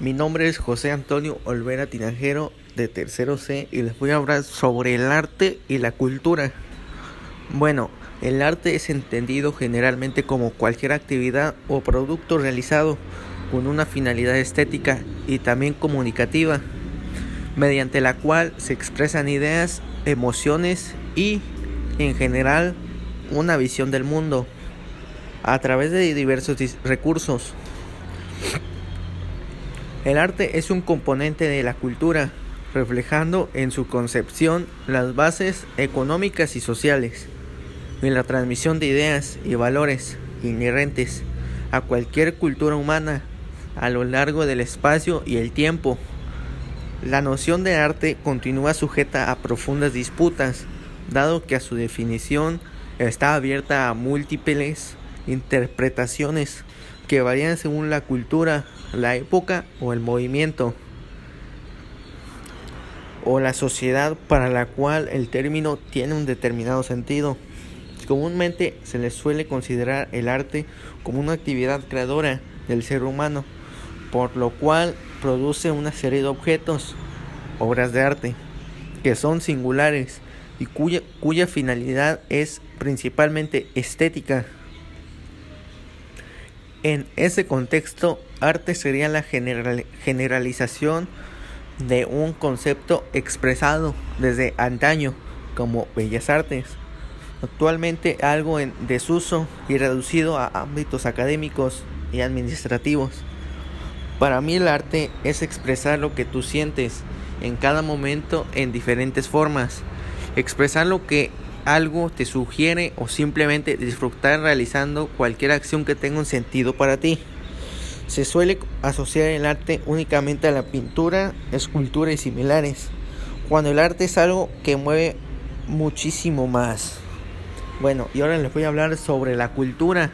Mi nombre es José Antonio Olvera Tinajero de Tercero C y les voy a hablar sobre el arte y la cultura. Bueno, el arte es entendido generalmente como cualquier actividad o producto realizado con una finalidad estética y también comunicativa, mediante la cual se expresan ideas, emociones y, en general, una visión del mundo a través de diversos recursos. El arte es un componente de la cultura, reflejando en su concepción las bases económicas y sociales, en la transmisión de ideas y valores inherentes a cualquier cultura humana a lo largo del espacio y el tiempo. La noción de arte continúa sujeta a profundas disputas, dado que a su definición está abierta a múltiples interpretaciones que varían según la cultura, la época o el movimiento o la sociedad para la cual el término tiene un determinado sentido. Comúnmente se le suele considerar el arte como una actividad creadora del ser humano, por lo cual produce una serie de objetos, obras de arte, que son singulares y cuya, cuya finalidad es principalmente estética. En ese contexto, arte sería la generalización de un concepto expresado desde antaño como bellas artes, actualmente algo en desuso y reducido a ámbitos académicos y administrativos. Para mí el arte es expresar lo que tú sientes en cada momento en diferentes formas, expresar lo que algo te sugiere o simplemente disfrutar realizando cualquier acción que tenga un sentido para ti. Se suele asociar el arte únicamente a la pintura, escultura y similares, cuando el arte es algo que mueve muchísimo más. Bueno, y ahora les voy a hablar sobre la cultura.